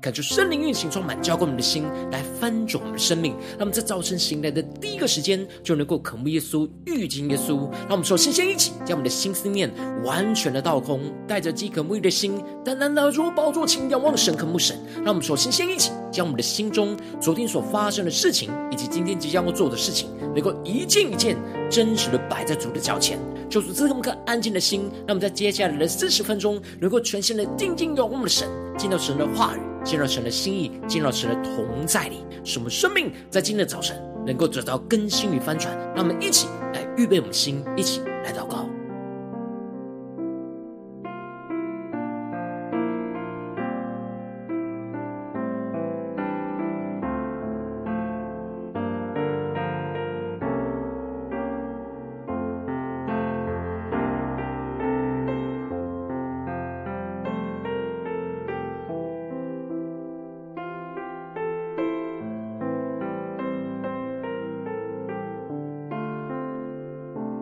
感受圣灵运行充满，浇灌我们的心，来翻转我们的生命。让我们在早晨醒来的第一个时间，就能够渴慕耶稣、遇见耶稣。让我们首先先一起将我们的心思念完全的倒空，带着饥渴沐浴的心，单单的如宝座前仰望神、渴慕神。让我们首先先一起将我们的心中昨天所发生的事情，以及今天即将要做的事情，能够一件一件真实的摆在主的脚前。求主赐给我们颗安静的心，让我们在接下来的四十分钟，能够全心的静静仰望我们的神，见到神的话语。进入神的心意，进入神的同在里，使我们生命在今天的早晨能够得到更新与翻转。让我们一起来预备我们的心，一起来祷告。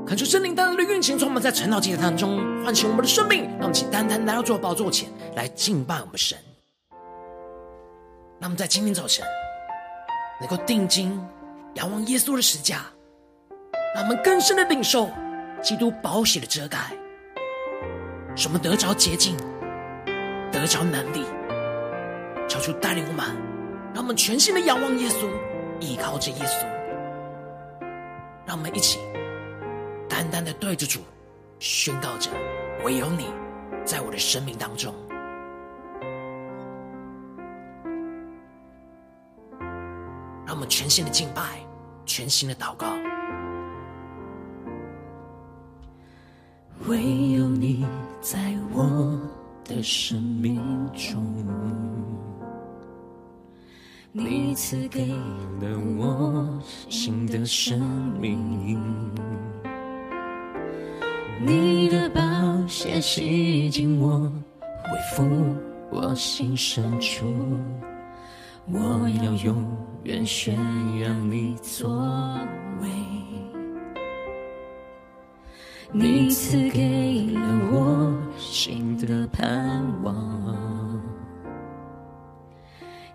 恳求圣灵单单的运行，充满在晨祷祭坛当中，唤醒我们的生命，让我们起单单来到主的宝座前来敬拜我们神。让我们在今天早晨能够定睛仰望耶稣的十架，让我们更深的领受基督宝血的遮盖，使我们得着洁净，得着能力，求主带领我们，让我们全心的仰望耶稣，依靠着耶稣，让我们一起。对着主宣告着，唯有你在我的生命当中，让我们全新的敬拜，全新的祷告。唯有你在我的生命中，你赐给了我新的生命。你的宝血洗净我，恢复我心深处，我要永远宣扬你作为。你赐给了我新的盼望，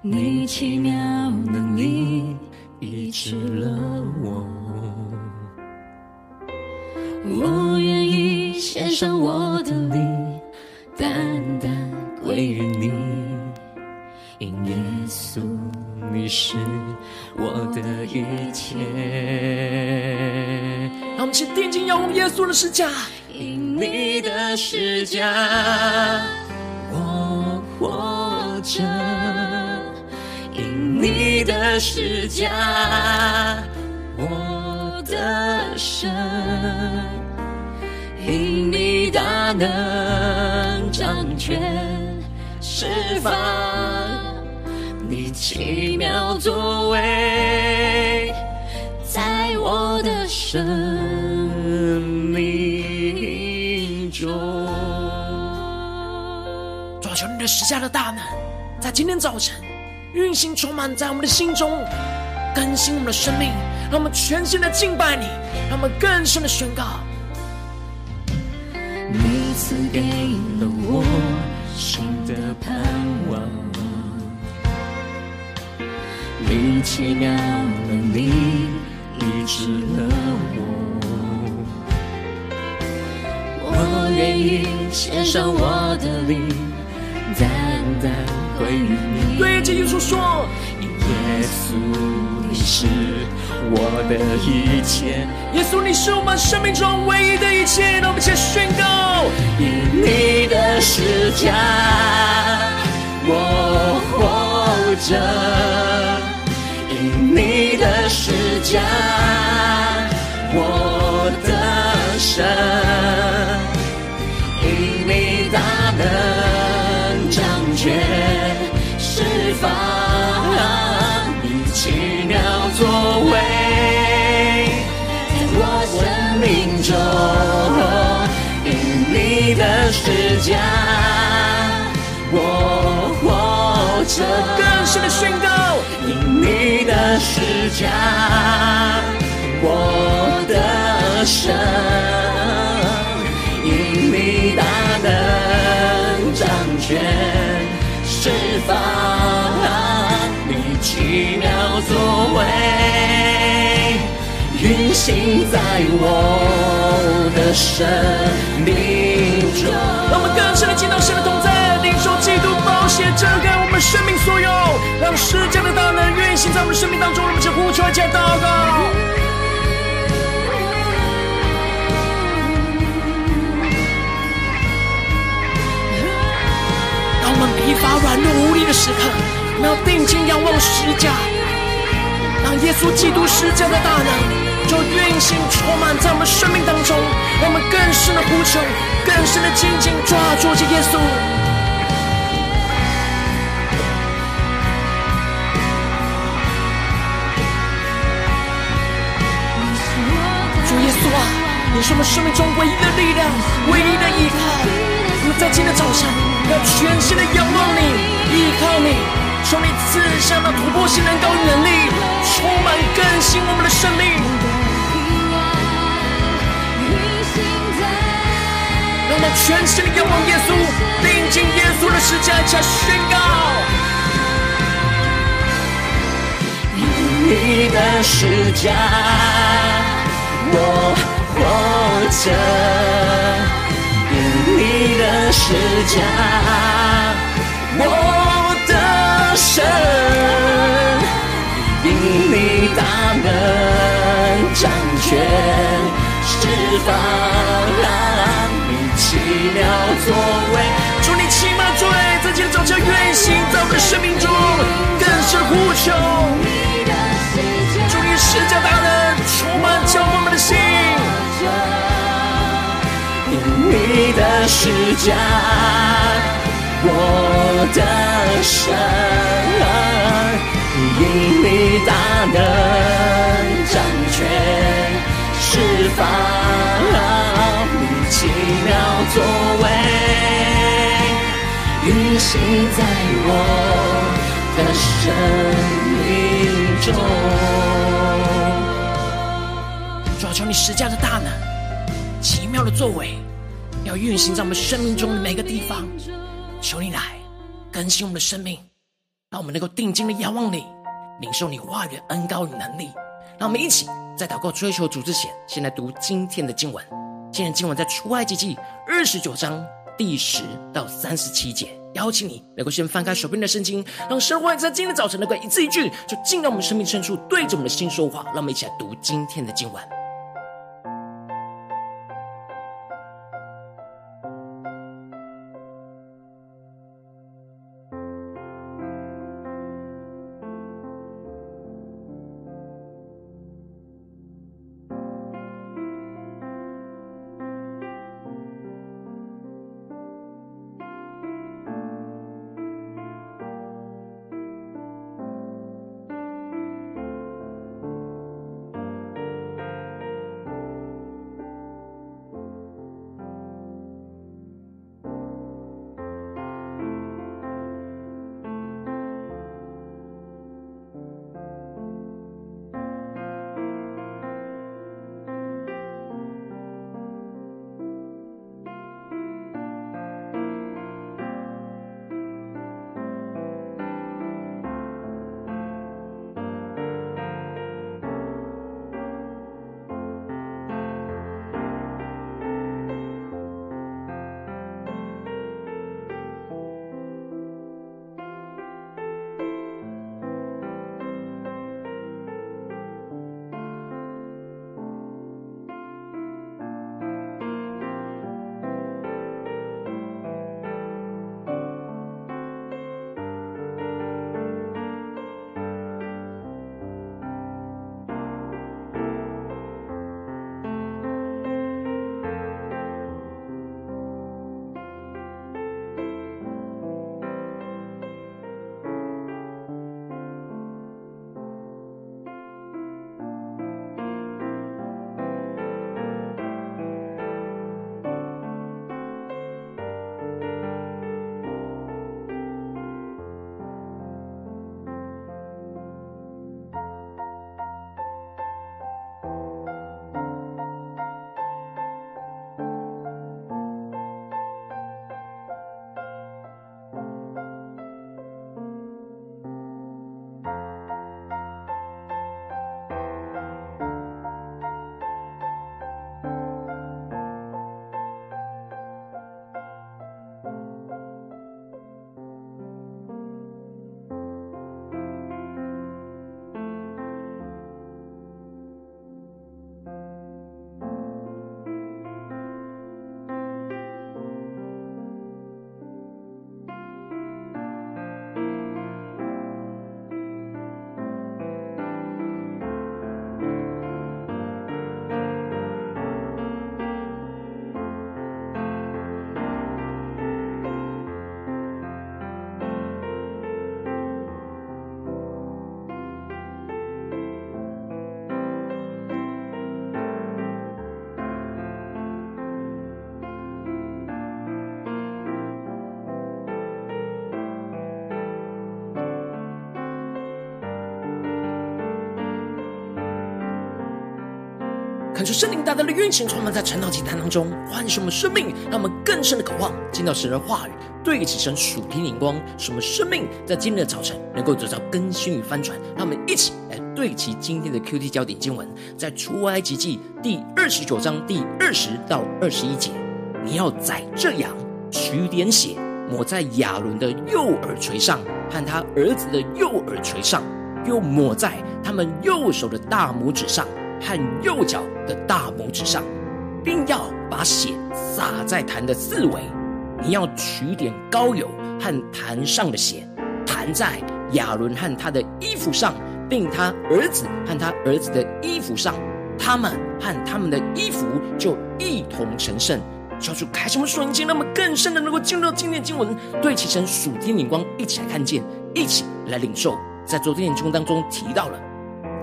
你奇妙能力医治了我。我上我的灵，单单归于你，因耶稣你是我的一切。让我们去定睛仰望耶稣的十架，因你的十架我活着，因你的十架我得胜。因你大能掌权释放，你奇妙作为，在我的生命中。抓住，你的十架的大能，在今天早晨运行充满在我们的心中，更新我们的生命，让我们全新的敬拜你，让我们更深的宣告。你赐给了我新的盼望，你奇妙的你医治了我，我愿意献上我的灵，单单归于你。对着耶稣说，耶稣。你是我的一切，耶稣，你是我们生命中唯一的一切。让我们一起宣告：因你的施加，我活着；因你的施加，我的神；因你大能掌权释放。奇妙作为，在我生命中，因你的施加，我活着。更深的宣告，因你的施加，我的神，因你大能掌权，释放奇妙作为，运行在我的生命中。让我们更深的见到神的同在，领受基督宝血遮盖我们生命所有，让世界的大能运行在我们生命当中。让我们呼求，一起祷告。当我们疲乏、软弱、无力的时刻，我们要定睛仰望十架，让耶稣基督十架的大能。就运行充满在我们生命当中，让我们更深的呼求，更深的紧紧抓住这耶稣。主耶稣啊，你是我们生命中唯一的力量，唯一的依靠。我们在今天早上要全心的仰望你，依靠你，求你赐下那突破性能高能力，充满更新我们的生命。让我们全心的仰望耶稣，定睛耶稣的十架，加宣告。因你的十架，我活着；因你的十架，我权，释放。你奇妙作为，祝你奇妙作为，在今天早晨运行在我们的生命中，更是呼求。祝你十架大能充满着我们的心，因你的十架，我的神，因你大能掌权，释放你。奇妙作为，运行在我的生命中。主要求你施加的大能，奇妙的作为，要运行在我们生命中的每个地方。求你来更新我们的生命，让我们能够定睛的仰望你，领受你话语的恩膏与能力。让我们一起在祷告追求主之前，先来读今天的经文。今天经文在出埃及记二十九章第十到三十七节，邀请你能够先翻开手边的圣经，让神话在今天早晨能够一字一句，就进到我们生命深处，对着我们的心说话。让我们一起来读今天的经文。看出圣灵大大的运行，充满在晨祷祭坛当中，唤醒我们生命，让我们更深的渴望见到神的话语，对齐神属天灵光，使我们生命在今天的早晨能够得到更新与翻转。让我们一起来对齐今天的 QT 焦点经文，在出埃及记第二十九章第二十到二十一节，你要宰这羊，取点血，抹在亚伦的右耳垂上和他儿子的右耳垂上，又抹在他们右手的大拇指上。和右脚的大拇指上，并要把血洒在坛的四围。你要取点膏油和坛上的血，弹在亚伦和他的衣服上，并他儿子和他儿子的衣服上，他们和他们的衣服就一同成圣。求主开什么瞬间，那么更深的能够进入到今天的经文，对齐神属天灵光，一起来看见，一起来领受。在昨天的经当中提到了。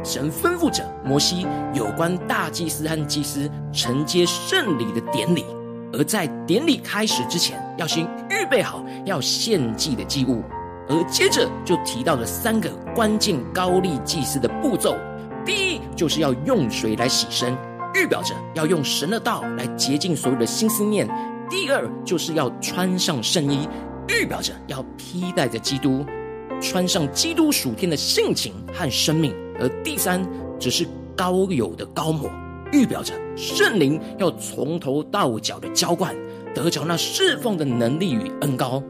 神吩咐着摩西有关大祭司和祭司承接圣礼的典礼，而在典礼开始之前，要先预备好要献祭的祭物，而接着就提到了三个关键高利祭司的步骤：第一，就是要用水来洗身，预表着要用神的道来洁净所有的心思念；第二，就是要穿上圣衣，预表着要披戴着基督，穿上基督属天的性情和生命。而第三，只是高有的高抹，预表着圣灵要从头到脚的浇灌，得着那侍奉的能力与恩膏。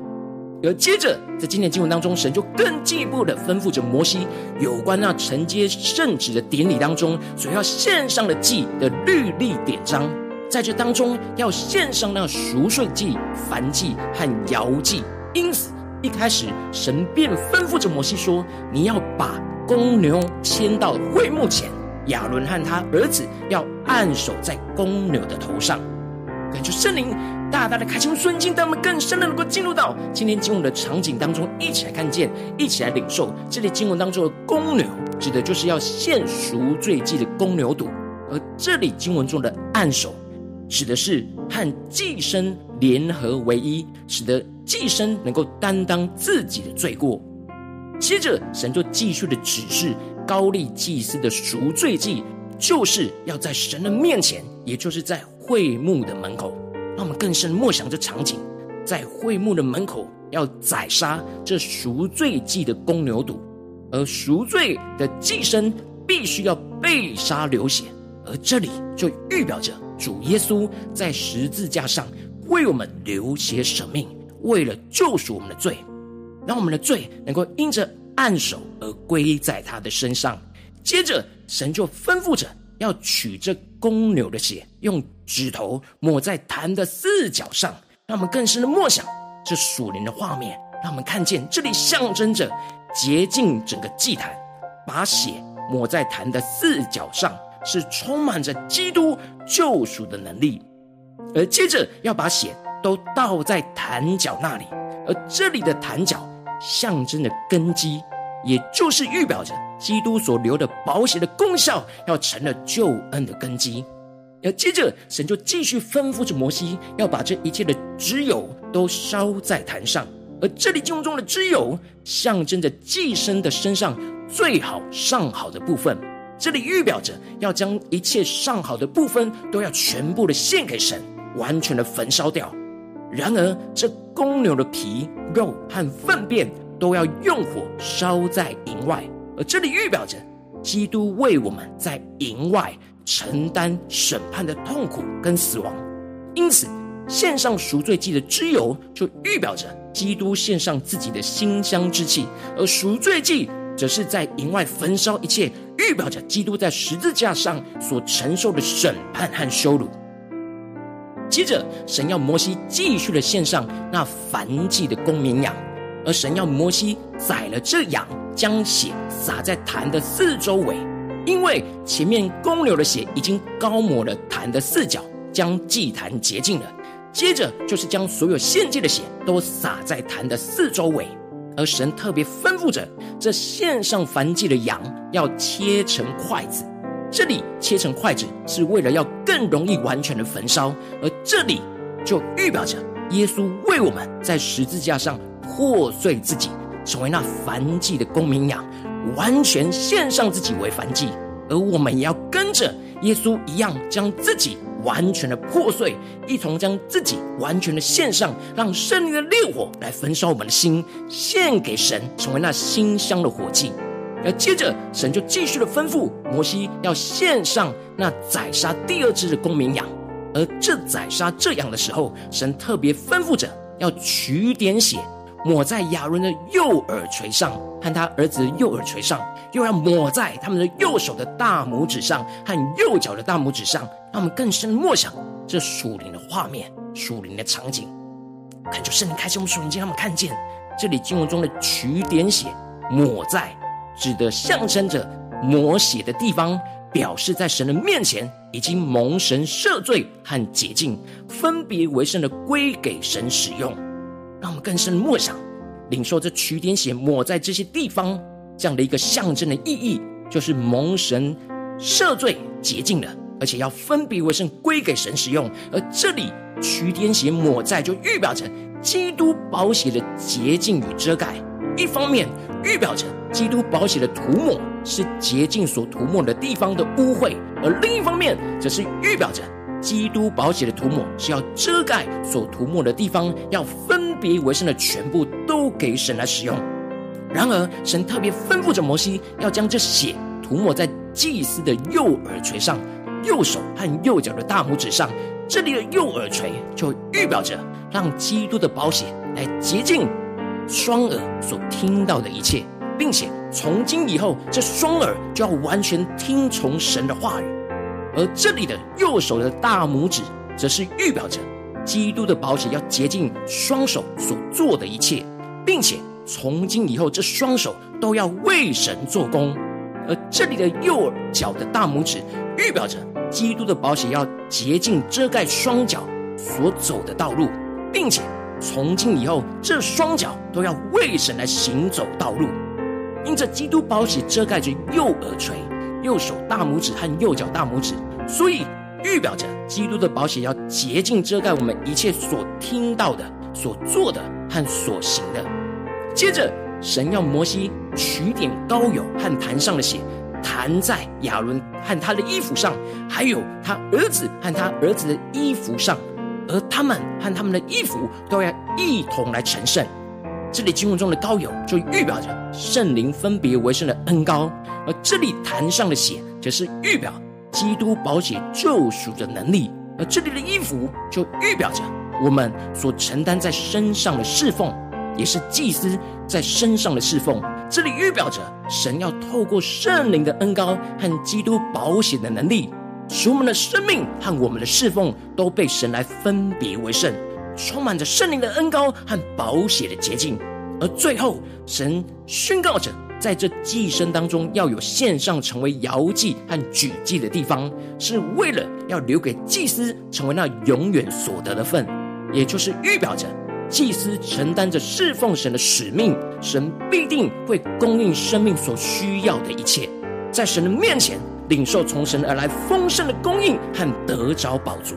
而接着，在今天经文当中，神就更进一步的吩咐着摩西，有关那承接圣旨的典礼当中所要献上的祭的律例典章，在这当中要献上那赎罪祭、燔祭和摇祭。因此，一开始神便吩咐着摩西说：“你要把。”公牛牵到会幕前，亚伦和他儿子要按手在公牛的头上。感谢圣灵大大的开启顺境，让我们更深的能够进入到今天经文的场景当中，一起来看见，一起来领受。这里经文当中的公牛，指的就是要献赎罪祭的公牛犊；而这里经文中的按手，指的是和祭牲联合为一，使得祭牲能够担当自己的罪过。接着，神就继续的指示高利祭司的赎罪祭，就是要在神的面前，也就是在会幕的门口。让我们更深默想这场景，在会幕的门口要宰杀这赎罪祭的公牛犊，而赎罪的祭牲必须要被杀流血，而这里就预表着主耶稣在十字架上为我们流血舍命，为了救赎我们的罪。让我们的罪能够因着按手而归在他的身上。接着，神就吩咐着要取这公牛的血，用指头抹在坛的四角上。让我们更深的默想这属灵的画面，让我们看见这里象征着洁净整个祭坛，把血抹在坛的四角上，是充满着基督救赎的能力。而接着要把血都倒在坛角那里，而这里的坛角。象征的根基，也就是预表着基督所留的宝血的功效，要成了救恩的根基。要接着，神就继续吩咐着摩西，要把这一切的脂油都烧在坛上。而这里经文中的脂油，象征着祭牲的身上最好上好的部分。这里预表着要将一切上好的部分，都要全部的献给神，完全的焚烧掉。然而，这公牛的皮、肉和粪便都要用火烧在营外，而这里预表着基督为我们在营外承担审判的痛苦跟死亡。因此，献上赎罪祭的脂油，就预表着基督献上自己的馨香之气；而赎罪祭则是在营外焚烧一切，预表着基督在十字架上所承受的审判和羞辱。接着，神要摩西继续的献上那燔祭的公绵羊，而神要摩西宰了这羊，将血洒在坛的四周围，因为前面公牛的血已经膏抹了坛的四角，将祭坛洁净了。接着就是将所有献祭的血都洒在坛的四周围，而神特别吩咐着这献上燔祭的羊要切成块子。这里切成筷子，是为了要更容易完全的焚烧，而这里就预表着耶稣为我们在十字架上破碎自己，成为那燔祭的公绵羊，完全献上自己为燔祭，而我们也要跟着耶稣一样将自己完全的破碎，一同将自己完全的献上，让圣灵的烈火来焚烧我们的心，献给神，成为那馨香的火祭。而接着，神就继续的吩咐摩西要献上那宰杀第二只的公绵羊。而这宰杀这羊的时候，神特别吩咐着要取点血，抹在亚伦的右耳垂上和他儿子的右耳垂上，又要抹在他们的右手的大拇指上和右脚的大拇指上，让我们更深默想这属灵的画面、属灵的场景，恳求圣灵开启我们属灵经，让他们看见这里经文中的取点血，抹在。指的象征着抹血的地方，表示在神的面前已经蒙神赦罪和洁净，分别为圣的归给神使用。让我们更深默想，领受这取点血抹在这些地方这样的一个象征的意义，就是蒙神赦罪洁净的，而且要分别为圣归给神使用。而这里取点血抹在，就预表着基督宝血的洁净与遮盖。一方面预表着基督宝血的涂抹是洁净所涂抹的地方的污秽，而另一方面则是预表着基督宝血的涂抹是要遮盖所涂抹的地方，要分别为圣的全部都给神来使用。然而，神特别吩咐着摩西要将这血涂抹在祭司的右耳垂上、右手和右脚的大拇指上。这里的右耳垂就预表着让基督的宝血来洁净。双耳所听到的一切，并且从今以后，这双耳就要完全听从神的话语。而这里的右手的大拇指，则是预表着基督的宝血要洁净双手所做的一切，并且从今以后，这双手都要为神做工。而这里的右脚的大拇指，预表着基督的宝血要洁净遮盖双脚所走的道路，并且。从今以后，这双脚都要为神来行走道路。因着基督宝血遮盖着右耳垂、右手大拇指和右脚大拇指，所以预表着基督的宝血要洁净遮盖我们一切所听到的、所做的和所行的。接着，神要摩西取点膏油和坛上的血，弹在亚伦和他的衣服上，还有他儿子和他儿子的衣服上。而他们和他们的衣服都要一同来成圣。这里经文中的膏油就预表着圣灵分别为圣的恩膏，而这里坛上的血则是预表基督保险救赎的能力。而这里的衣服就预表着我们所承担在身上的侍奉，也是祭司在身上的侍奉。这里预表着神要透过圣灵的恩膏和基督保险的能力。使我们的生命和我们的侍奉都被神来分别为圣，充满着圣灵的恩膏和宝血的洁净。而最后，神宣告着，在这祭牲当中要有献上成为摇祭和举祭的地方，是为了要留给祭司成为那永远所得的份，也就是预表着祭司承担着侍奉神的使命，神必定会供应生命所需要的一切，在神的面前。领受从神而来丰盛的供应和得着宝足，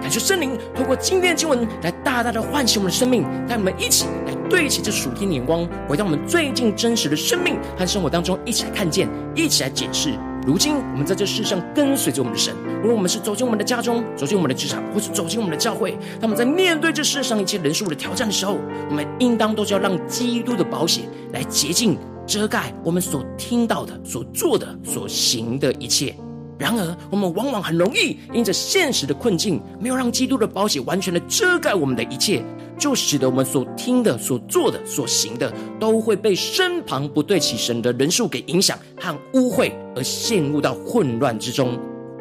感谢圣灵透过今天的经文来大大的唤醒我们的生命，让我们一起来对齐这属天的眼光，回到我们最近真实的生命和生活当中，一起来看见，一起来解释。如今我们在这世上跟随着我们的神，无论我们是走进我们的家中，走进我们的职场，或是走进我们的教会，他们在面对这世上一切人数的挑战的时候，我们应当都是要让基督的保险来洁净。遮盖我们所听到的、所做的、所行的一切。然而，我们往往很容易因着现实的困境，没有让基督的保险完全的遮盖我们的一切，就使得我们所听的、所做的、所行的，都会被身旁不对起神的人数给影响和污秽，而陷入到混乱之中。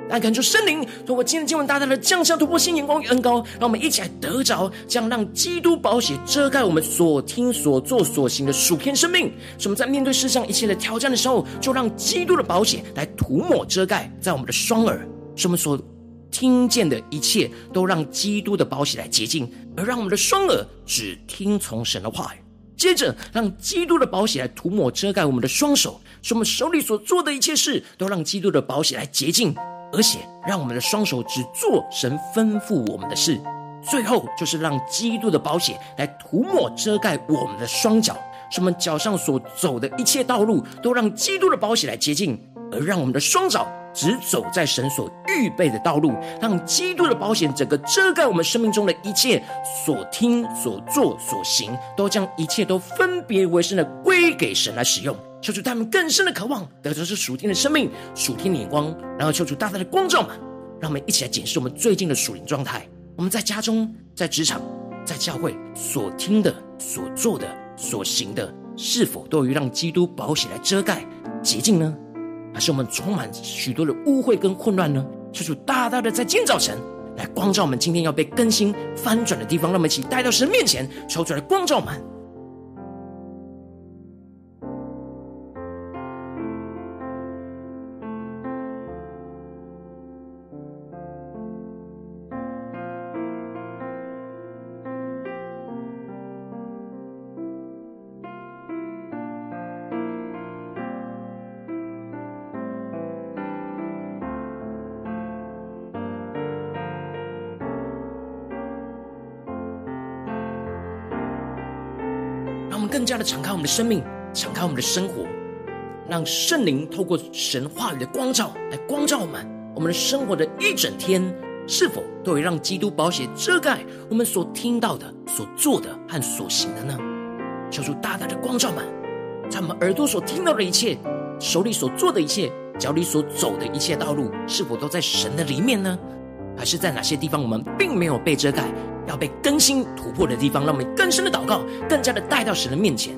但感受圣灵透过今天经文大大的降下突破性眼光与恩膏，让我们一起来得着，将让基督宝血遮盖我们所听所做所行的属天生命。使我们在面对世上一切的挑战的时候，就让基督的宝血来涂抹遮盖在我们的双耳，使我们所听见的一切都让基督的宝血来洁净，而让我们的双耳只听从神的话语。接着，让基督的宝血来涂抹遮盖我们的双手，使我们手里所做的一切事都让基督的宝血来洁净。而且，让我们的双手只做神吩咐我们的事。最后，就是让基督的宝血来涂抹遮盖我们的双脚，使我们脚上所走的一切道路都让基督的宝血来洁净，而让我们的双脚只走在神所预备的道路，让基督的保险整个遮盖我们生命中的一切所听、所做、所行，都将一切都分别为圣的归给神来使用。求主他们更深的渴望得着是属天的生命、属天的眼光，然后求主大大的光照们，让我们一起来检视我们最近的属灵状态。我们在家中、在职场、在教会所听的、所做的、所行的，是否都有让基督保险来遮盖、洁净呢？还是我们充满许多的污秽跟混乱呢？求主大大的在今早晨来光照我们，今天要被更新翻转的地方，让我们一起带到神面前，求主来光照我们。更加的敞开我们的生命，敞开我们的生活，让圣灵透过神话语的光照来光照我们。我们的生活的一整天，是否都会让基督宝血遮盖我们所听到的、所做的和所行的呢？求主大大的光照们，在我们耳朵所听到的一切、手里所做的一切、脚里所走的一切道路，是否都在神的里面呢？还是在哪些地方我们并没有被遮盖？要被更新突破的地方，让我们更深的祷告，更加的带到神的面前。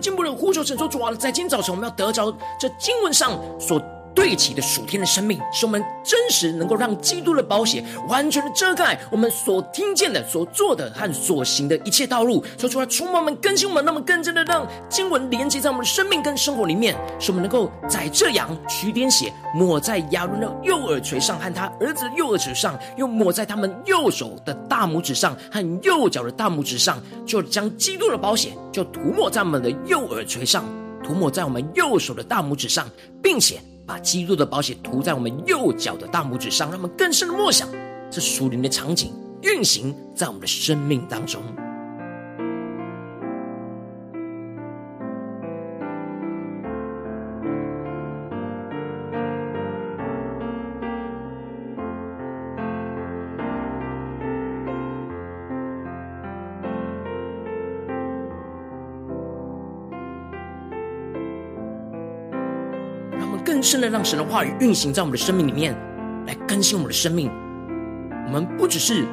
进一步的呼求神说：“主啊，在今天早晨，我们要得着这经文上所。”对齐的属天的生命，使我们真实能够让基督的宝血完全的遮盖我们所听见的、所做的和所行的一切道路，说出来触摸我们、更新我们，那么更真的让经文连接在我们的生命跟生活里面，使我们能够在这样，取点血，抹在亚伦的右耳垂上和他儿子的右耳垂上，又抹在他们右手的大拇指上和右脚的大拇指上，就将基督的宝血就涂抹在我们的右耳垂上，涂抹在我们右手的大拇指上，并且。把基督的宝血涂在我们右脚的大拇指上，让我们更深的默想这属灵的场景运行在我们的生命当中。深的让神的话语运行在我们的生命里面，来更新我们的生命。我们不只是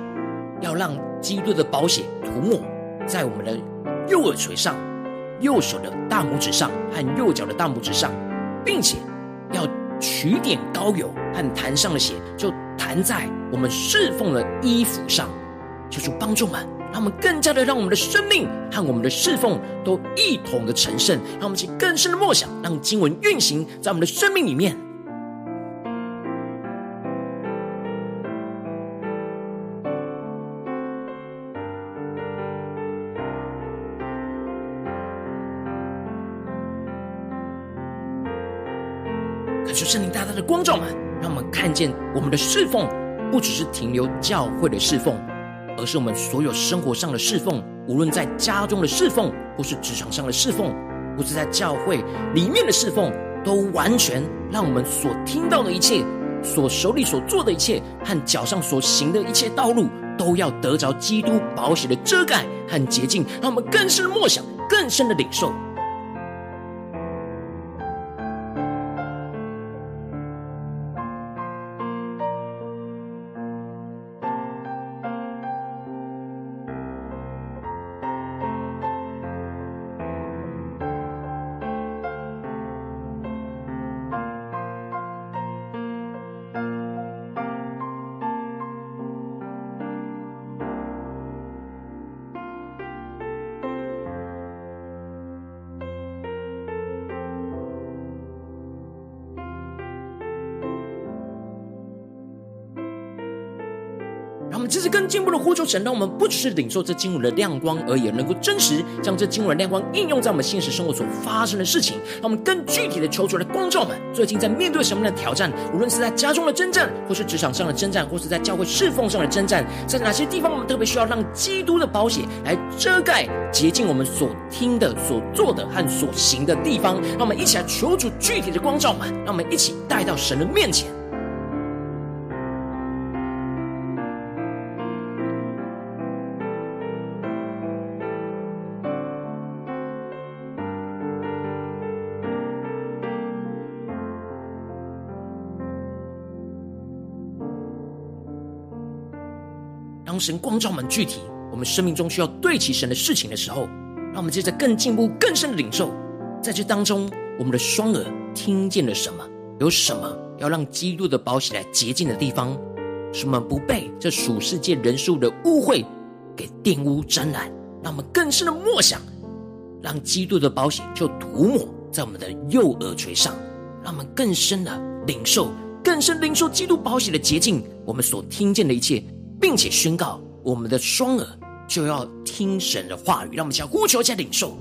要让基督的宝血涂抹在我们的右耳垂上、右手的大拇指上和右脚的大拇指上，并且要取点膏油和坛上的血，就弹在我们侍奉的衣服上，求主帮助们。让我们更加的让我们的生命和我们的侍奉都一同的成圣，让我们去更深的默想，让经文运行在我们的生命里面。可是圣灵大大的光照们，让我们看见我们的侍奉不只是停留教会的侍奉。而是我们所有生活上的侍奉，无论在家中的侍奉，或是职场上的侍奉，或是在教会里面的侍奉，都完全让我们所听到的一切，所手里所做的一切，和脚上所行的一切道路，都要得着基督宝血的遮盖和洁净，让我们更深的默想，更深的领受。进一步的呼求神，让我们不只是领受这经文的亮光而已，能够真实将这经文的亮光应用在我们现实生活所发生的事情。让我们更具体的求主来光照们，最近在面对什么样的挑战？无论是在家中的征战，或是职场上的征战，或是在教会侍奉上的征战，在哪些地方我们特别需要让基督的宝血来遮盖、洁净我们所听的、所做的和所行的地方？让我们一起来求主具体的光照们，让我们一起带到神的面前。神光照我们具体，我们生命中需要对齐神的事情的时候，让我们接着更进步、更深的领受。在这当中，我们的双耳听见了什么？有什么要让基督的宝血来洁净的地方？使我们不被这属世界人数的污秽给玷污沾染？让我们更深的默想，让基督的宝血就涂抹在我们的右耳垂上，让我们更深的领受、更深领受基督宝血的洁净。我们所听见的一切。并且宣告，我们的双耳就要听神的话语，让我们叫呼求加领受。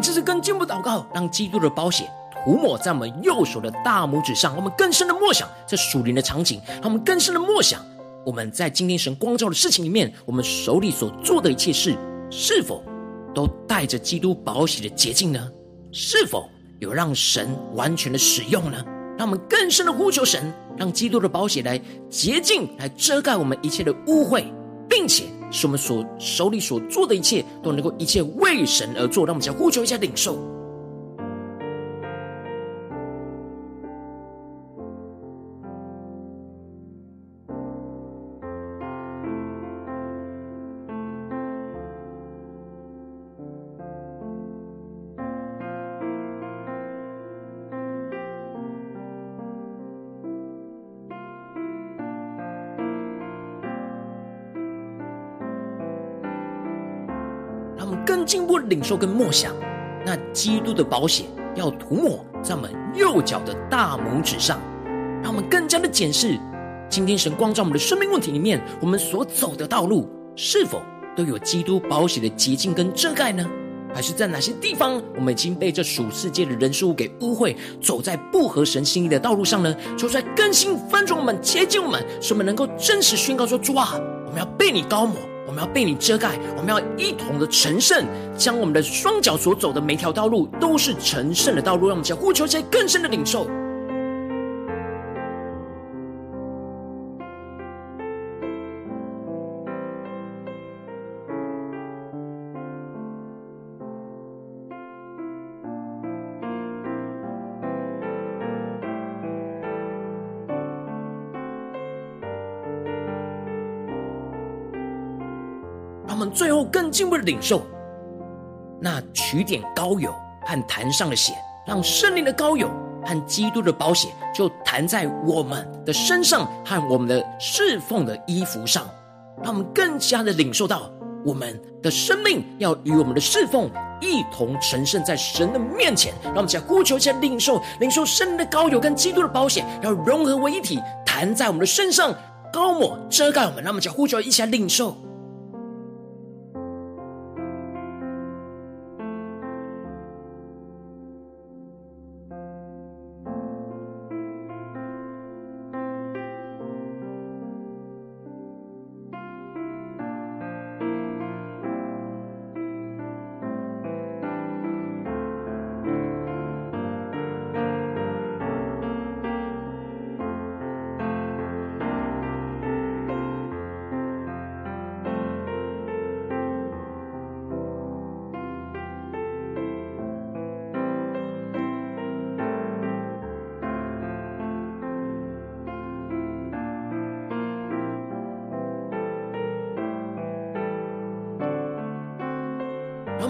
这是更进一步祷告，让基督的宝血涂抹在我们右手的大拇指上。我们更深的默想这属灵的场景，让我们更深的默想我们在今天神光照的事情里面，我们手里所做的一切事，是否都带着基督宝血的洁净呢？是否有让神完全的使用呢？让我们更深的呼求神，让基督的宝血来洁净，来遮盖我们一切的污秽，并且。是我们所手里所做的一切都能够一切为神而做，让我们想呼求一下领受。领受跟默想，那基督的宝血要涂抹在我们右脚的大拇指上，让我们更加的检视今天神光照我们的生命问题里面，我们所走的道路是否都有基督保险的捷径跟遮盖呢？还是在哪些地方我们已经被这属世界的人事物给污秽，走在不合神心意的道路上呢？求出来更新翻转我们，洁净我们，使我们能够真实宣告说：主啊，我们要被你高抹。我们要被你遮盖，我们要一同的成圣，将我们的双脚所走的每条道路都是成圣的道路，让我们将呼求在更深的领受。最后更进一步的领受，那取点膏油和坛上的血，让圣灵的膏油和基督的宝血就弹在我们的身上和我们的侍奉的衣服上，让我们更加的领受到我们的生命要与我们的侍奉一同成圣在神的面前。让我们再呼求一下领受，领受圣灵的膏油跟基督的宝血要融合为一体，弹在我们的身上，高抹遮盖我们。让我们再呼求一下领受。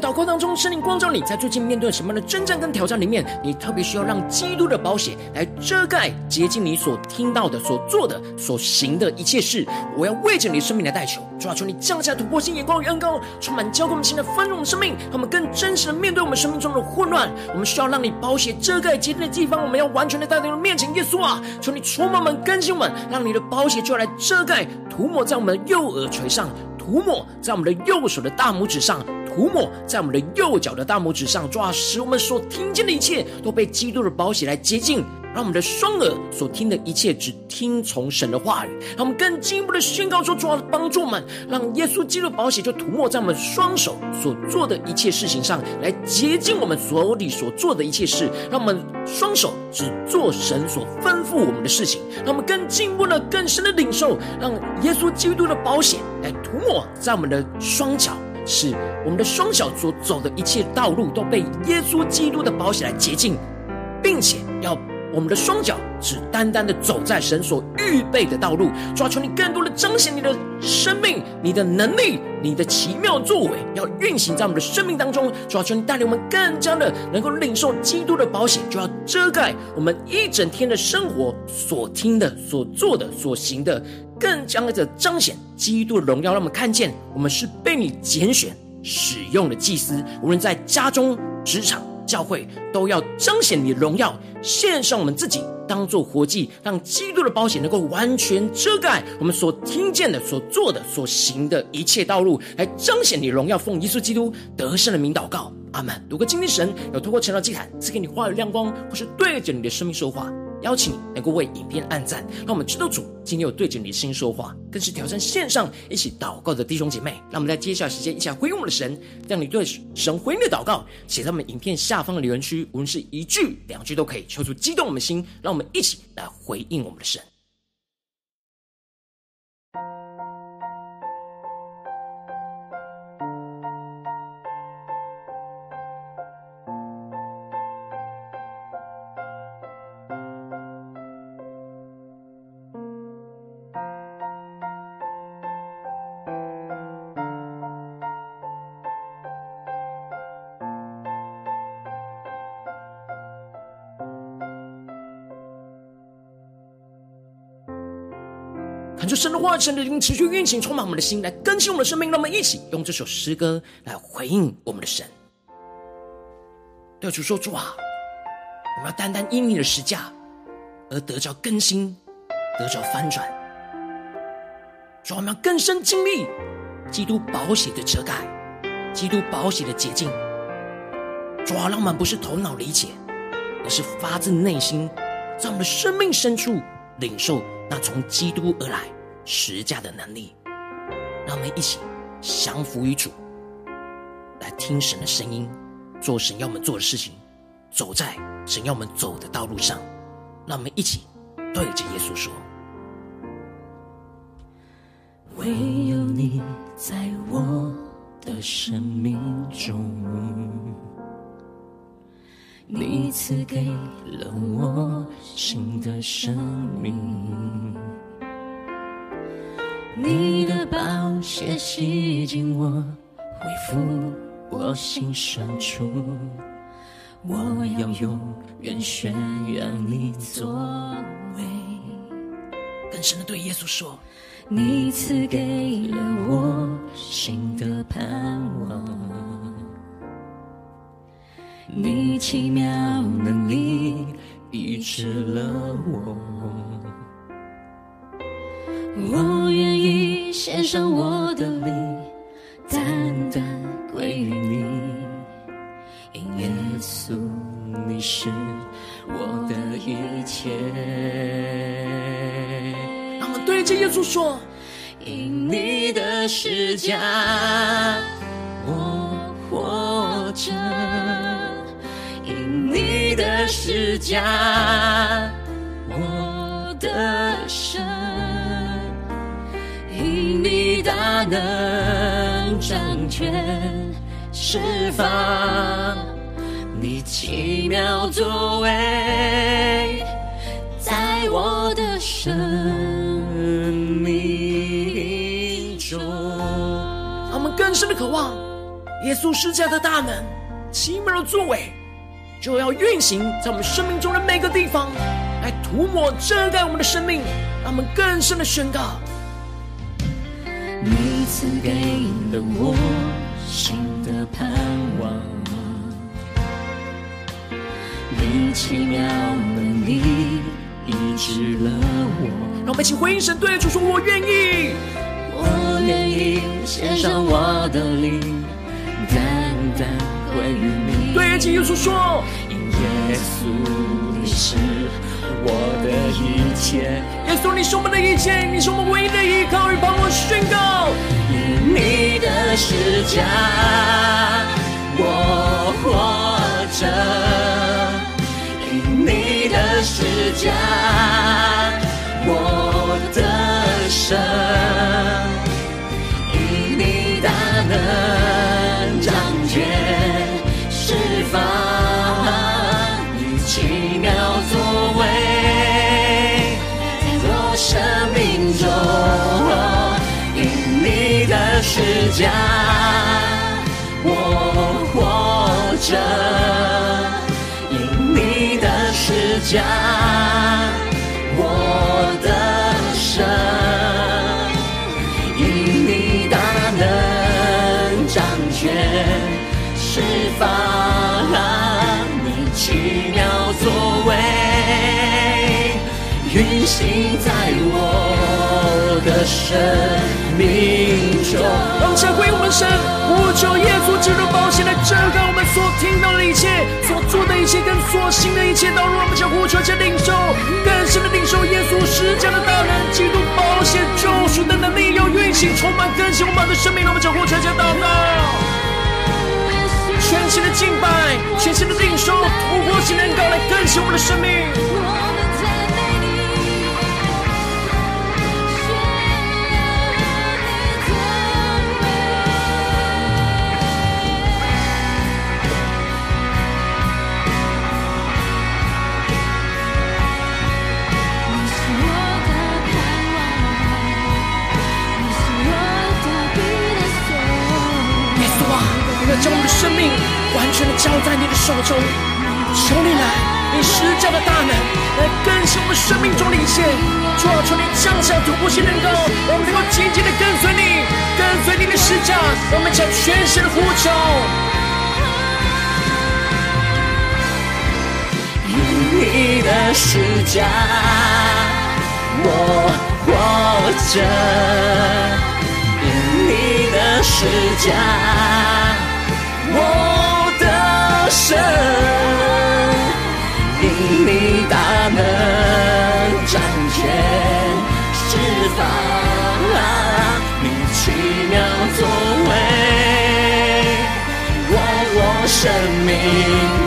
祷告当中，圣灵光照你，在最近面对什么样的征战跟挑战里面，你特别需要让基督的宝血来遮盖、洁净你所听到的、所做的、所行的一切事。我要为着你生命来代求，主啊，求你降下突破性眼光与恩膏，充满交给我们新的丰盛生命，让我们更真实的面对我们生命中的混乱。我们需要让你宝血遮盖洁净的地方，我们要完全的带到你的面前。耶稣啊，求你充满我们、更新我们，让你的宝血就要来遮盖、涂抹在我们的右耳垂上，涂抹在我们的右手的大拇指上。涂抹在我们的右脚的大拇指上，抓，使我们所听见的一切都被基督的宝血来接近，让我们的双耳所听的一切只听从神的话语。让我们更进一步的宣告说：主啊，帮助我们，让耶稣基督的宝血就涂抹在我们双手所做的一切事情上，来洁净我们手里所做的一切事。让我们双手只做神所吩咐我们的事情。让我们更进一步的、更深的领受，让耶稣基督的宝血来涂抹在我们的双脚。是我们的双脚所走的一切道路都被耶稣基督的宝血来洁净，并且要我们的双脚只单单的走在神所预备的道路。主啊，求你更多的彰显你的生命、你的能力、你的奇妙作为，要运行在我们的生命当中。主啊，求你带领我们更加的能够领受基督的保险，就要遮盖我们一整天的生活所听的、所做的、所行的。更加的彰显基督的荣耀，让我们看见我们是被你拣选使用的祭司，无论在家中、职场、教会，都要彰显你的荣耀，献上我们自己当做活祭，让基督的保险能够完全遮盖我们所听见的、所做的、所行的一切道路，来彰显你荣耀。奉耶稣基督得胜的名祷告，阿门。如果今天神有透过成长祭坛赐给你话语亮光，或是对着你的生命说话。邀请你能够为影片按赞，让我们知道主今天有对着你的心说话，更是挑战线上一起祷告的弟兄姐妹。让我们在接下来时间一起来回应我们的神，让你对神回应的祷告写在我们影片下方的留言区，无论是一句两句都可以，求主激动我们的心，让我们一起来回应我们的神。神的话语、神的灵持续运行，充满我们的心，来更新我们的生命。让我们一起用这首诗歌来回应我们的神。对主说：“主啊，我们要单单因你的十架而得着更新，得着翻转。主，我们要更深经历基督宝血的遮盖，基督宝血的洁净。主啊，让我们不是头脑理解，而是发自内心，在我们的生命深处领受那从基督而来。”持架的能力，让我们一起降服于主，来听神的声音，做神要我们做的事情，走在神要我们走的道路上。让我们一起对着耶稣说：“唯有你在我的生命中，你赐给了我新的生命。”你的宝血洗净我，恢复我心深处，我要永远宣扬你作为。更深的对耶稣说：你赐给了我新的盼望，你奇妙能力医治了我，我愿意献上我的灵，单单归于你，因耶稣你是我的一切。我对着耶稣说：因你的十架，我活着。因你的十架，能掌权释放，你奇妙作为，在我的生命中。让我们更深的渴望耶稣施加的大能，奇妙的作为。就要运行在我们生命中的每个地方，来涂抹遮盖我们的生命，让我们更深的宣告：赐给了我新的盼望，你奇妙能力医治了我。让我们一起回应神，对主说：“我愿意，我愿意献上我的灵，单单归于你。”对着耶稣说：“因耶稣你是我的一切，耶稣你是我们的一切，你是我们唯一的依靠与盼望宣告，因你的世界我活着，因你的世界我的生，的十架我活着，因你的十架我得胜，因你大能掌权。释放你奇妙作为，运行在我的生命中。让我们先归我们神，呼求耶稣基督宝血来遮盖我们所听到的一切、所做的一切跟所行的一切道路。让我们先呼求，先领受更深的领受耶稣十架的大能，基督宝血救赎的能力，要运行充满更新我们的生命。让我们先呼求，先祷告。全新的敬拜，全新的领受，突破性能高来更新我们的生命。命中的一切，主啊，求你降下突破性能高，我们能够紧紧的跟随你，跟随你的十架，我们将全心的呼求。因你的十架，我活着；因你的十架。我的神，因你大能掌权释放，你奇妙作为，我我生命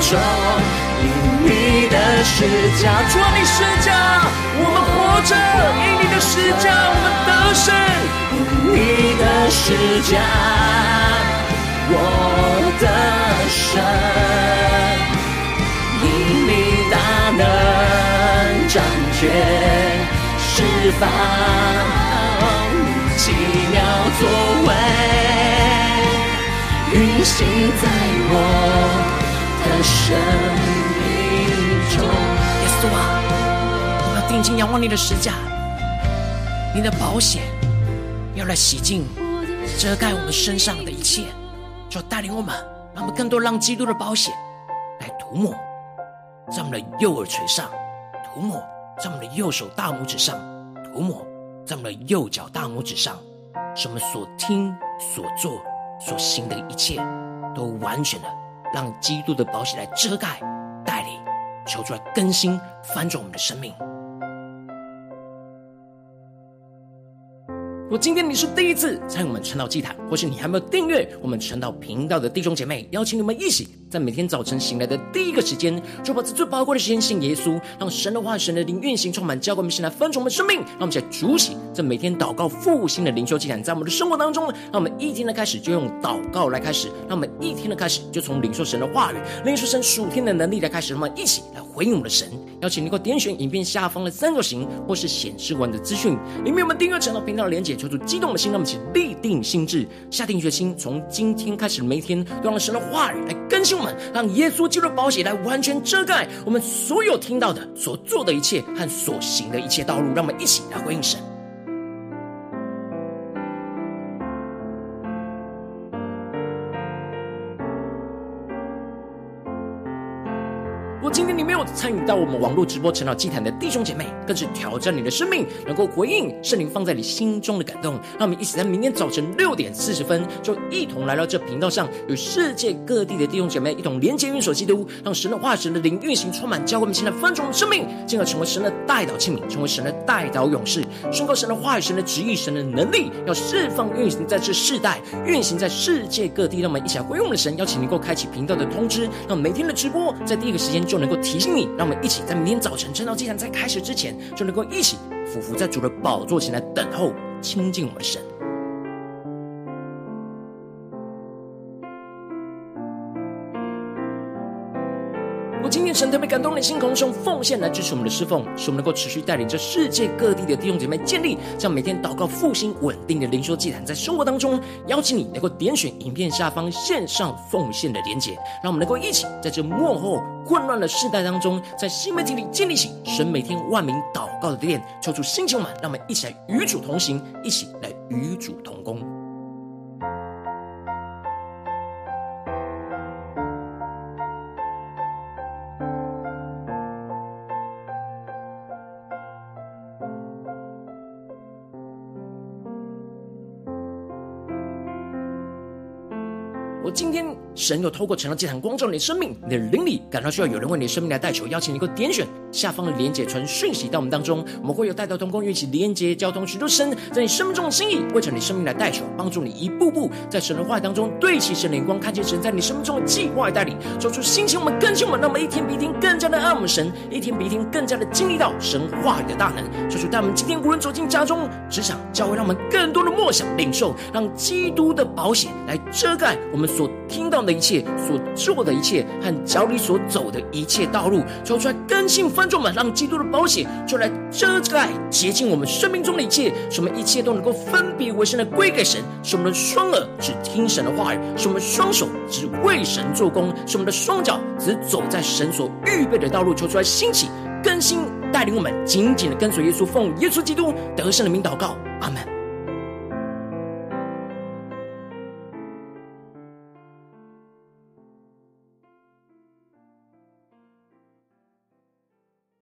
中，因你的十架，主啊，你十架，我们活着；因你的施加，我们得胜，因你的施加。我的神，因你大能掌权释放，奇妙作为运行在我的生命中。耶稣啊，我要定睛仰望你的十架，你的保险要来洗净、遮盖我们身上的一切。就带领我们，让我们更多让基督的保险来涂抹在我们的右耳垂上，涂抹在我们的右手大拇指上，涂抹在我们的右脚大拇指上，是我们所听、所做、所行的一切，都完全的让基督的宝血来遮盖、带领，求出来更新、翻转我们的生命。如果今天你是第一次参与我们晨祷祭坛，或是你还没有订阅我们晨祷频道的弟兄姐妹，邀请你们一起在每天早晨醒来的第一个时间，就把这最宝贵的时间信耶稣，让神的话、神的灵运行充满，教灌我们，现在分盛我们生命。让我们一起来主起这每天祷告复兴的灵修祭坛，在我们的生活当中，让我们一天的开始就用祷告来开始，让我们一天的开始就从领受神的话语、领受神属天的能力来开始，让我们一起来回应我们的神。邀请你给我点选影片下方的三角形，或是显示完的资讯，里面我们订阅晨祷频道的连结。求主激动的心，让我们一起立定心志，下定决心，从今天开始每一天，都让神的话语来更新我，让耶稣基督的宝血来完全遮盖我们所有听到的、所做的一切和所行的一切道路。让我们一起来回应神。参与到我们网络直播晨祷祭坛的弟兄姐妹，更是挑战你的生命，能够回应圣灵放在你心中的感动。让我们一起在明天早晨六点四十分，就一同来到这频道上，与世界各地的弟兄姐妹一同连接、运手基督，让神的话、神的灵运行充满，教会我们现在分盛的生命，进而成为神的代祷器皿，成为神的代祷勇士，宣告神的话语、神的旨意、神的能力，要释放运行在这世代，运行在世界各地。让我们一起来回应我们的神，邀请能够开启频道的通知，让每天的直播在第一个时间就能够提醒你，让我们一起在明天早晨晨到祭坛在开始之前，就能够一起俯伏在主的宝座前来等候亲近我们的神。神特别感动你的心，空用奉献来支持我们的侍奉，使我们能够持续带领着世界各地的弟兄姐妹建立这样每天祷告复兴稳定的灵修祭坛，在生活当中邀请你能够点选影片下方线上奉献的连结，让我们能够一起在这幕后混乱的世代当中，在新媒体里建立起神每天万名祷告的殿，抽出星球满，让我们一起来与主同行，一起来与主同工。神又透过成了祭坛光照你的生命，你的灵里感到需要有人为你的生命来代求，邀请你能够点选下方的连结传讯息到我们当中，我们会有代祷同工一起连结交通，许多神在你生命中的心意，为着你生命来代求，帮助你一步步在神的话语当中对齐神的眼光，看见神在你生命中的计划带领，做出心情我们更新我们，那么一天比一天更加的爱我们神，一天比一天更加的经历到神话语的大能，做出带我们今天无论走进家中、职场、教会，让我们更多的默想领受，让基督的保险来遮盖我们。所听到的一切，所做的一切，和脚里所走的一切道路，求出来更新翻转们，让基督的宝血就来遮盖洁净我们生命中的一切，使我们一切都能够分别为圣的归给神，使我们的双耳只听神的话语，使我们双手只为神做工，使我们的双脚只走在神所预备的道路，求出来兴起更新带领我们紧紧的跟随耶稣，奉耶稣基督得胜的名祷告，阿门。